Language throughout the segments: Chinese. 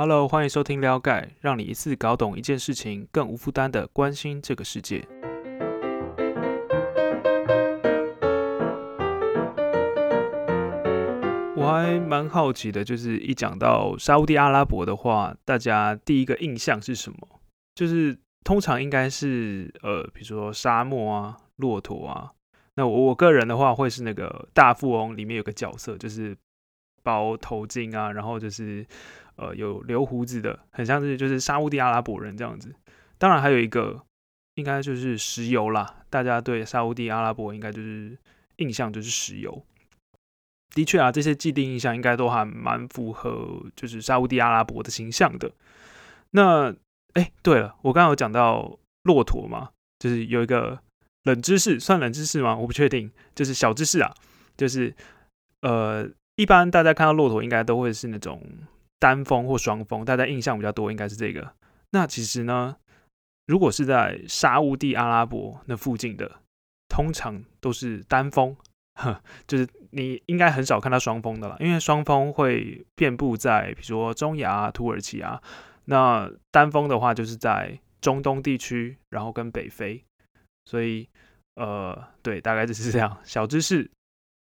Hello，欢迎收听撩盖，让你一次搞懂一件事情，更无负担的关心这个世界。我还蛮好奇的，就是一讲到沙地阿拉伯的话，大家第一个印象是什么？就是通常应该是呃，比如说沙漠啊、骆驼啊。那我我个人的话，会是那个大富翁里面有个角色，就是包头巾啊，然后就是呃有留胡子的，很像是就是沙地阿拉伯人这样子。当然还有一个，应该就是石油啦。大家对沙地阿拉伯应该就是印象就是石油。的确啊，这些既定印象应该都还蛮符合就是沙地阿拉伯的形象的。那哎，对了，我刚刚有讲到骆驼嘛，就是有一个。冷知识算冷知识吗？我不确定，就是小知识啊。就是呃，一般大家看到骆驼应该都会是那种单峰或双峰，大家印象比较多应该是这个。那其实呢，如果是在沙地阿拉伯那附近的，通常都是单峰，就是你应该很少看到双峰的了，因为双峰会遍布在比如说中亚、土耳其啊。那单峰的话，就是在中东地区，然后跟北非。所以，呃，对，大概就是这样。小知识。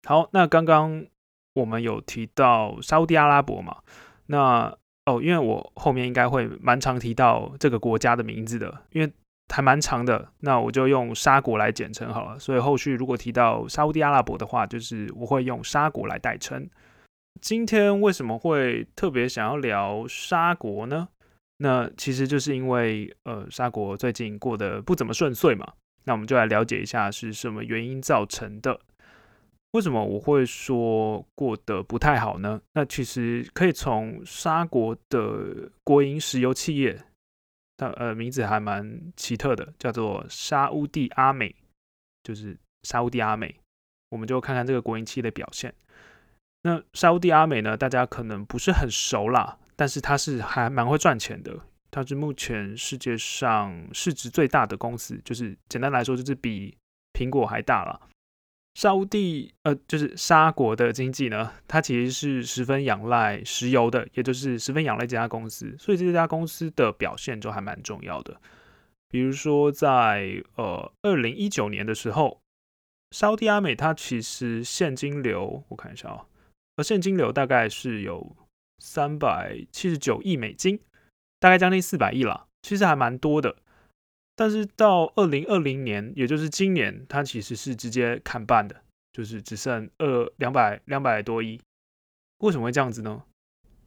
好，那刚刚我们有提到沙地阿拉伯嘛？那哦，因为我后面应该会蛮常提到这个国家的名字的，因为还蛮长的。那我就用沙国来简称好了。所以后续如果提到沙地阿拉伯的话，就是我会用沙国来代称。今天为什么会特别想要聊沙国呢？那其实就是因为，呃，沙国最近过得不怎么顺遂嘛。那我们就来了解一下是什么原因造成的？为什么我会说过得不太好呢？那其实可以从沙国的国营石油企业，它呃名字还蛮奇特的，叫做沙乌地阿美，就是沙乌地阿美。我们就看看这个国营企业的表现。那沙乌地阿美呢，大家可能不是很熟啦，但是它是还蛮会赚钱的。它是目前世界上市值最大的公司，就是简单来说，就是比苹果还大了。沙地呃，就是沙国的经济呢，它其实是十分仰赖石油的，也就是十分仰赖这家公司，所以这家公司的表现就还蛮重要的。比如说在呃二零一九年的时候，沙地阿美它其实现金流我看一下啊，呃现金流大概是有三百七十九亿美金。大概将近四百亿了，其实还蛮多的。但是到二零二零年，也就是今年，它其实是直接砍半的，就是只剩二两百两百多亿。为什么会这样子呢？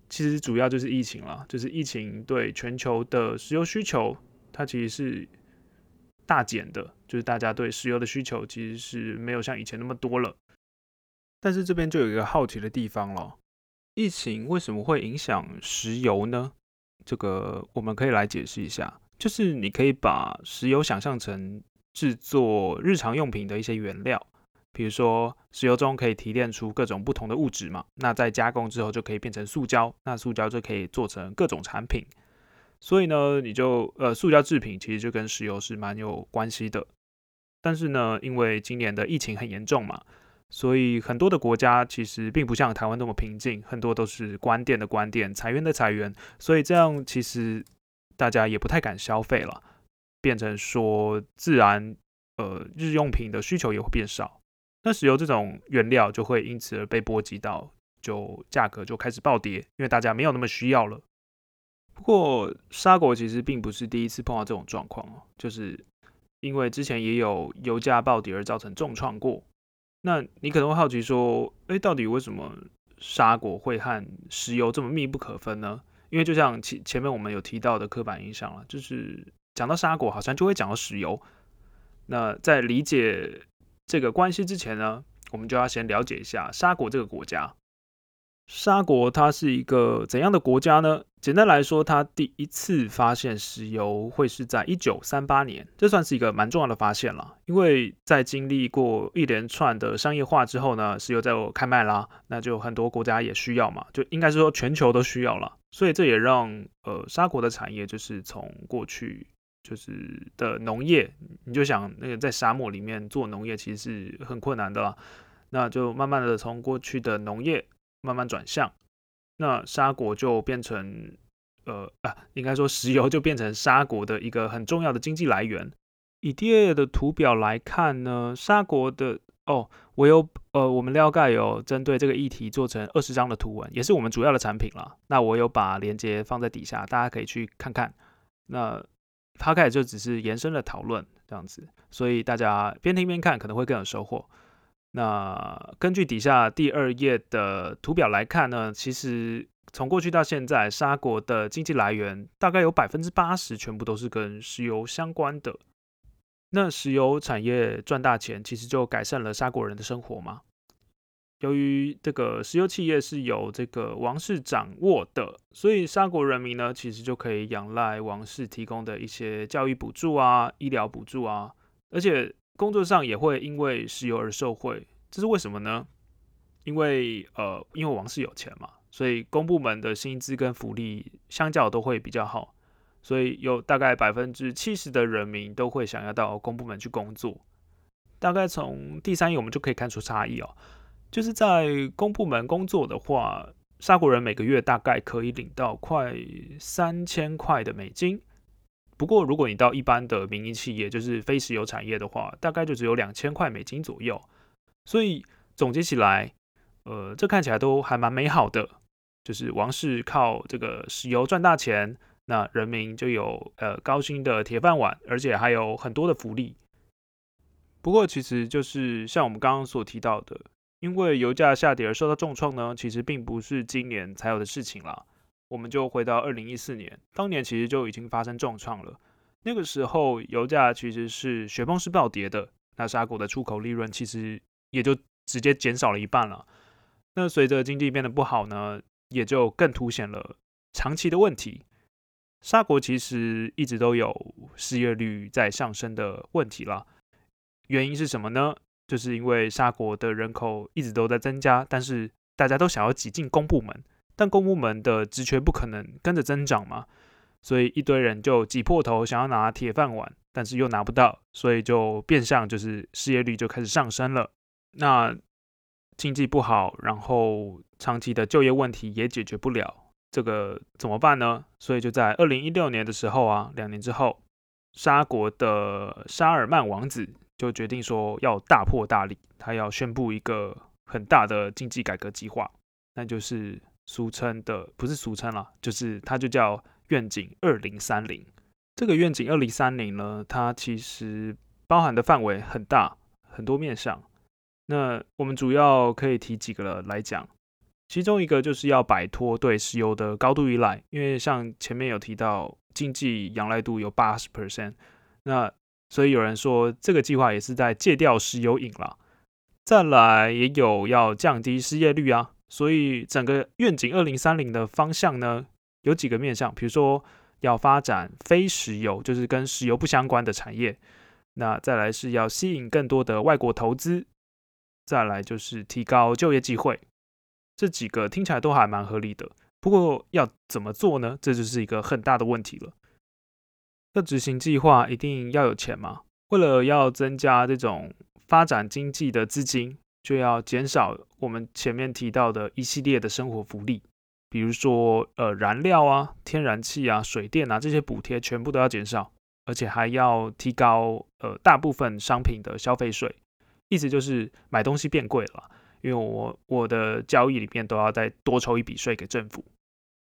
其实主要就是疫情了，就是疫情对全球的石油需求，它其实是大减的，就是大家对石油的需求其实是没有像以前那么多了。但是这边就有一个好奇的地方了，疫情为什么会影响石油呢？这个我们可以来解释一下，就是你可以把石油想象成制作日常用品的一些原料，比如说石油中可以提炼出各种不同的物质嘛，那在加工之后就可以变成塑胶，那塑胶就可以做成各种产品，所以呢，你就呃塑胶制品其实就跟石油是蛮有关系的，但是呢，因为今年的疫情很严重嘛。所以很多的国家其实并不像台湾那么平静，很多都是关店的关店，裁员的裁员，所以这样其实大家也不太敢消费了，变成说自然呃日用品的需求也会变少，那石油这种原料就会因此而被波及到，就价格就开始暴跌，因为大家没有那么需要了。不过沙国其实并不是第一次碰到这种状况哦，就是因为之前也有油价暴跌而造成重创过。那你可能会好奇说，哎，到底为什么沙果会和石油这么密不可分呢？因为就像前前面我们有提到的刻板印象了，就是讲到沙果好像就会讲到石油。那在理解这个关系之前呢，我们就要先了解一下沙果这个国家。沙国它是一个怎样的国家呢？简单来说，它第一次发现石油会是在一九三八年，这算是一个蛮重要的发现了。因为在经历过一连串的商业化之后呢，石油在我开卖啦，那就很多国家也需要嘛，就应该是说全球都需要了。所以这也让呃沙国的产业就是从过去就是的农业，你就想那个在沙漠里面做农业其实是很困难的啦，那就慢慢的从过去的农业慢慢转向。那沙国就变成呃啊，应该说石油就变成沙国的一个很重要的经济来源。以第二页的图表来看呢，沙国的哦，我有呃，我们廖盖有针对这个议题做成二十张的图文，也是我们主要的产品了。那我有把链接放在底下，大家可以去看看。那他开始就只是延伸的讨论这样子，所以大家边听边看可能会更有收获。那根据底下第二页的图表来看呢，其实从过去到现在，沙国的经济来源大概有百分之八十全部都是跟石油相关的。那石油产业赚大钱，其实就改善了沙国人的生活嘛。由于这个石油企业是由这个王室掌握的，所以沙国人民呢，其实就可以仰赖王室提供的一些教育补助啊、医疗补助啊，而且工作上也会因为石油而受惠。这是为什么呢？因为呃，因为王室有钱嘛，所以公部门的薪资跟福利相较都会比较好。所以有大概百分之七十的人民都会想要到公部门去工作。大概从第三页我们就可以看出差异哦，就是在公部门工作的话，沙国人每个月大概可以领到快三千块的美金。不过如果你到一般的民营企业，就是非石油产业的话，大概就只有两千块美金左右。所以总结起来，呃，这看起来都还蛮美好的，就是王室靠这个石油赚大钱。那人民就有呃高薪的铁饭碗，而且还有很多的福利。不过，其实就是像我们刚刚所提到的，因为油价下跌而受到重创呢，其实并不是今年才有的事情啦。我们就回到二零一四年，当年其实就已经发生重创了。那个时候油价其实是雪崩式暴跌的，那沙果的出口利润其实也就直接减少了一半了。那随着经济变得不好呢，也就更凸显了长期的问题。沙国其实一直都有失业率在上升的问题啦，原因是什么呢？就是因为沙国的人口一直都在增加，但是大家都想要挤进公部门，但公部门的职缺不可能跟着增长嘛，所以一堆人就挤破头想要拿铁饭碗，但是又拿不到，所以就变相就是失业率就开始上升了。那经济不好，然后长期的就业问题也解决不了。这个怎么办呢？所以就在二零一六年的时候啊，两年之后，沙国的沙尔曼王子就决定说要大破大立，他要宣布一个很大的经济改革计划，那就是俗称的不是俗称了，就是它就叫愿景二零三零。这个愿景二零三零呢，它其实包含的范围很大，很多面向。那我们主要可以提几个来讲。其中一个就是要摆脱对石油的高度依赖，因为像前面有提到，经济仰赖度有八十 percent，那所以有人说这个计划也是在戒掉石油瘾了。再来也有要降低失业率啊，所以整个愿景二零三零的方向呢，有几个面向，比如说要发展非石油，就是跟石油不相关的产业，那再来是要吸引更多的外国投资，再来就是提高就业机会。这几个听起来都还蛮合理的，不过要怎么做呢？这就是一个很大的问题了。要执行计划，一定要有钱嘛？为了要增加这种发展经济的资金，就要减少我们前面提到的一系列的生活福利，比如说呃燃料啊、天然气啊、水电啊这些补贴全部都要减少，而且还要提高呃大部分商品的消费税，意思就是买东西变贵了。因为我我的交易里面都要再多抽一笔税给政府，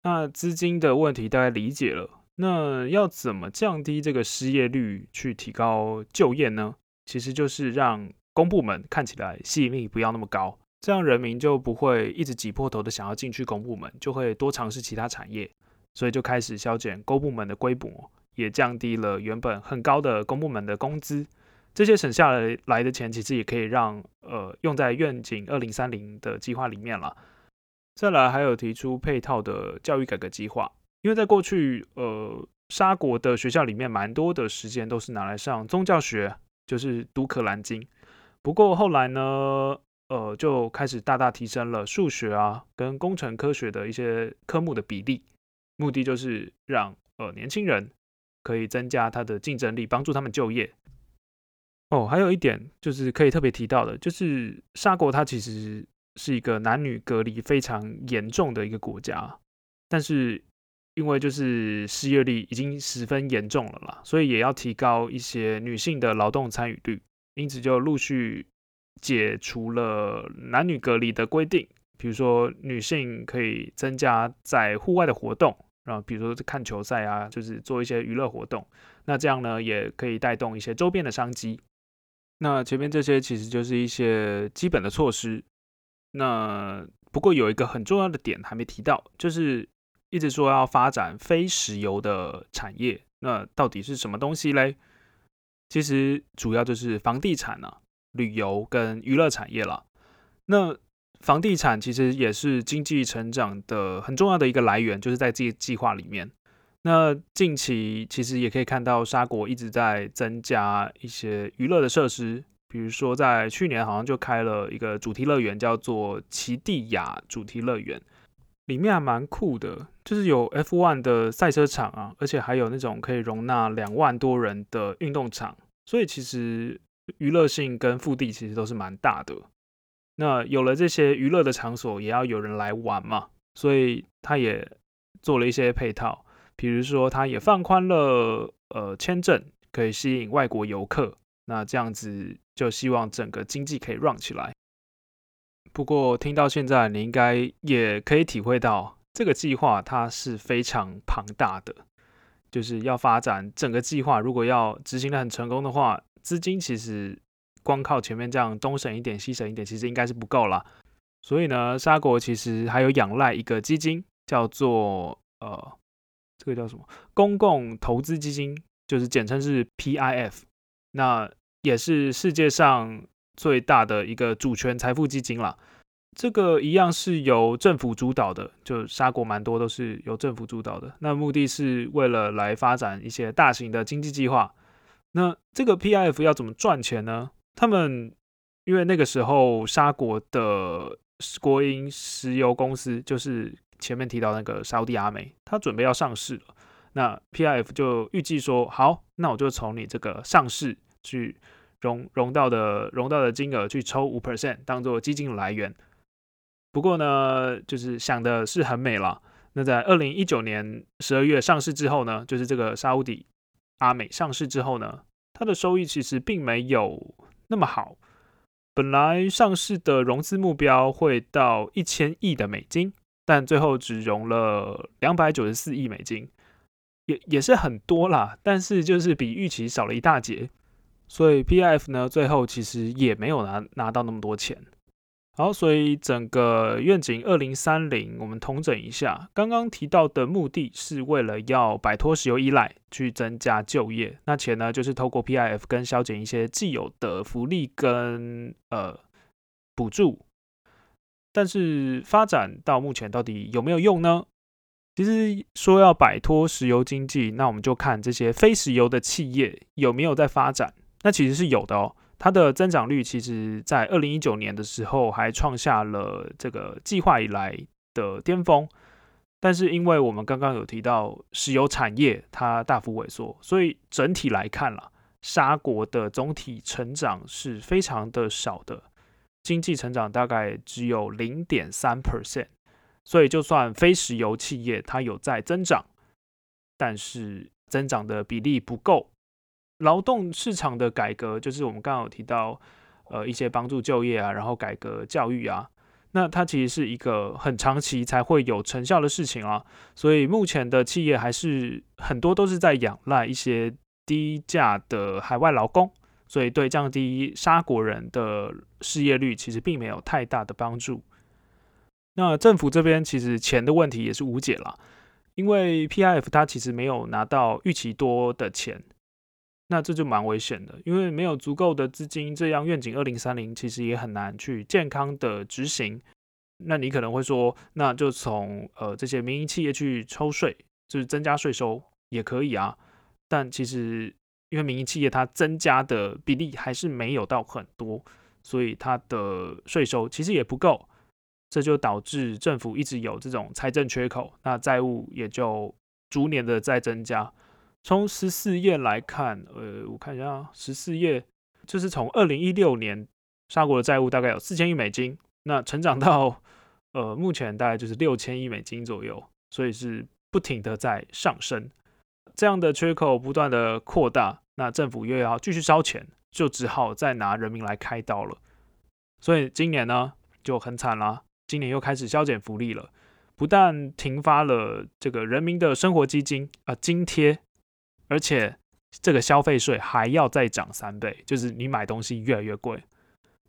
那资金的问题大概理解了。那要怎么降低这个失业率，去提高就业呢？其实就是让公部门看起来吸引力不要那么高，这样人民就不会一直挤破头的想要进去公部门，就会多尝试其他产业，所以就开始削减公部门的规模，也降低了原本很高的公部门的工资。这些省下来来的钱，其实也可以让呃用在愿景二零三零的计划里面了。再来还有提出配套的教育改革计划，因为在过去呃沙国的学校里面，蛮多的时间都是拿来上宗教学，就是读可兰经。不过后来呢，呃就开始大大提升了数学啊跟工程科学的一些科目的比例，目的就是让呃年轻人可以增加他的竞争力，帮助他们就业。哦，还有一点就是可以特别提到的，就是沙国它其实是一个男女隔离非常严重的一个国家，但是因为就是失业率已经十分严重了啦，所以也要提高一些女性的劳动参与率，因此就陆续解除了男女隔离的规定，比如说女性可以增加在户外的活动，然后比如说看球赛啊，就是做一些娱乐活动，那这样呢也可以带动一些周边的商机。那前面这些其实就是一些基本的措施，那不过有一个很重要的点还没提到，就是。一直说要发展非石油的产业，那到底是什么东西嘞？其实主要就是房地产啊、旅游跟娱乐产业了。那房地产其实也是经济成长的很重要的一个来源，就是在这计划里面。那近期其实也可以看到沙国一直在增加一些娱乐的设施，比如说在去年好像就开了一个主题乐园，叫做奇蒂亚主题乐园。里面还蛮酷的，就是有 F1 的赛车场啊，而且还有那种可以容纳两万多人的运动场，所以其实娱乐性跟腹地其实都是蛮大的。那有了这些娱乐的场所，也要有人来玩嘛，所以他也做了一些配套，比如说他也放宽了呃签证，可以吸引外国游客，那这样子就希望整个经济可以 run 起来。不过听到现在，你应该也可以体会到，这个计划它是非常庞大的，就是要发展整个计划。如果要执行的很成功的话，资金其实光靠前面这样东省一点西省一点，其实应该是不够了。所以呢，沙国其实还有仰赖一个基金，叫做呃，这个叫什么？公共投资基金，就是简称是 PIF。那也是世界上。最大的一个主权财富基金了，这个一样是由政府主导的，就沙国蛮多都是由政府主导的。那目的是为了来发展一些大型的经济计划。那这个 PIF 要怎么赚钱呢？他们因为那个时候沙国的国营石油公司，就是前面提到那个沙地阿美，它准备要上市了。那 PIF 就预计说，好，那我就从你这个上市去。融融到的融到的金额去抽五 percent 当做基金来源，不过呢，就是想的是很美了。那在二零一九年十二月上市之后呢，就是这个沙乌迪阿美上市之后呢，它的收益其实并没有那么好。本来上市的融资目标会到一千亿的美金，但最后只融了两百九十四亿美金，也也是很多啦，但是就是比预期少了一大截。所以 P I F 呢，最后其实也没有拿拿到那么多钱。好，所以整个愿景二零三零，我们统整一下，刚刚提到的目的是为了要摆脱石油依赖，去增加就业。那钱呢，就是透过 P I F 跟削减一些既有的福利跟呃补助。但是发展到目前，到底有没有用呢？其实说要摆脱石油经济，那我们就看这些非石油的企业有没有在发展。那其实是有的哦，它的增长率其实，在二零一九年的时候还创下了这个计划以来的巅峰。但是，因为我们刚刚有提到石油产业它大幅萎缩，所以整体来看了沙国的总体成长是非常的少的，经济成长大概只有零点三 percent。所以，就算非石油企业它有在增长，但是增长的比例不够。劳动市场的改革，就是我们刚刚有提到，呃，一些帮助就业啊，然后改革教育啊，那它其实是一个很长期才会有成效的事情啊。所以目前的企业还是很多都是在仰赖一些低价的海外劳工，所以对降低沙国人的失业率其实并没有太大的帮助。那政府这边其实钱的问题也是无解了，因为 PIF 它其实没有拿到预期多的钱。那这就蛮危险的，因为没有足够的资金，这样愿景二零三零其实也很难去健康的执行。那你可能会说，那就从呃这些民营企业去抽税，就是增加税收也可以啊。但其实因为民营企业它增加的比例还是没有到很多，所以它的税收其实也不够，这就导致政府一直有这种财政缺口，那债务也就逐年的在增加。从十四页来看，呃，我看一下啊，十四页就是从二零一六年沙国的债务大概有四千亿美金，那成长到呃目前大概就是六千亿美金左右，所以是不停的在上升，这样的缺口不断的扩大，那政府又要继续烧钱，就只好再拿人民来开刀了。所以今年呢就很惨啦，今年又开始削减福利了，不但停发了这个人民的生活基金啊津贴，而且这个消费税还要再涨三倍，就是你买东西越来越贵。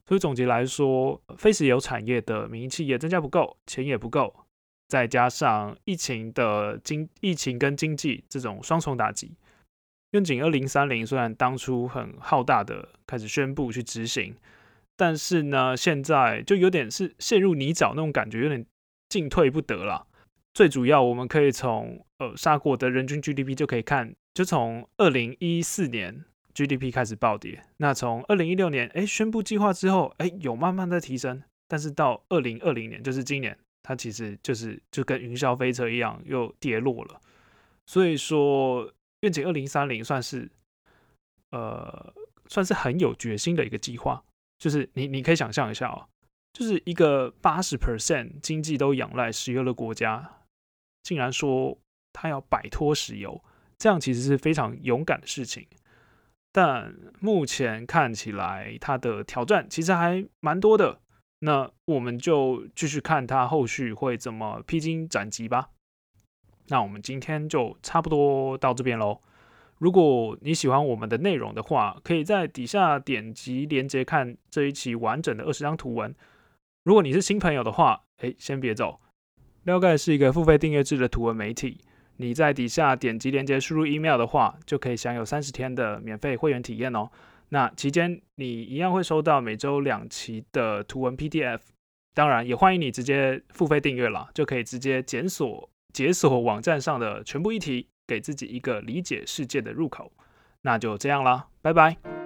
所以总结来说，非石油产业的民营企业增加不够，钱也不够。再加上疫情的经疫情跟经济这种双重打击，愿景二零三零虽然当初很浩大的开始宣布去执行，但是呢，现在就有点是陷入泥沼那种感觉，有点进退不得了。最主要，我们可以从呃沙国的人均 GDP 就可以看，就从二零一四年 GDP 开始暴跌，那从二零一六年哎宣布计划之后，哎有慢慢的提升，但是到二零二零年，就是今年。它其实就是就跟云霄飞车一样又跌落了，所以说愿景二零三零算是呃算是很有决心的一个计划，就是你你可以想象一下啊，就是一个八十 percent 经济都仰赖石油的国家，竟然说他要摆脱石油，这样其实是非常勇敢的事情，但目前看起来他的挑战其实还蛮多的。那我们就继续看他后续会怎么披荆斩棘吧。那我们今天就差不多到这边喽。如果你喜欢我们的内容的话，可以在底下点击链接看这一期完整的二十张图文。如果你是新朋友的话，哎，先别走。撩盖是一个付费订阅制的图文媒体，你在底下点击链接输入 email 的话，就可以享有三十天的免费会员体验哦。那期间，你一样会收到每周两期的图文 PDF。当然，也欢迎你直接付费订阅了，就可以直接检索、解锁网站上的全部议题，给自己一个理解世界的入口。那就这样啦，拜拜。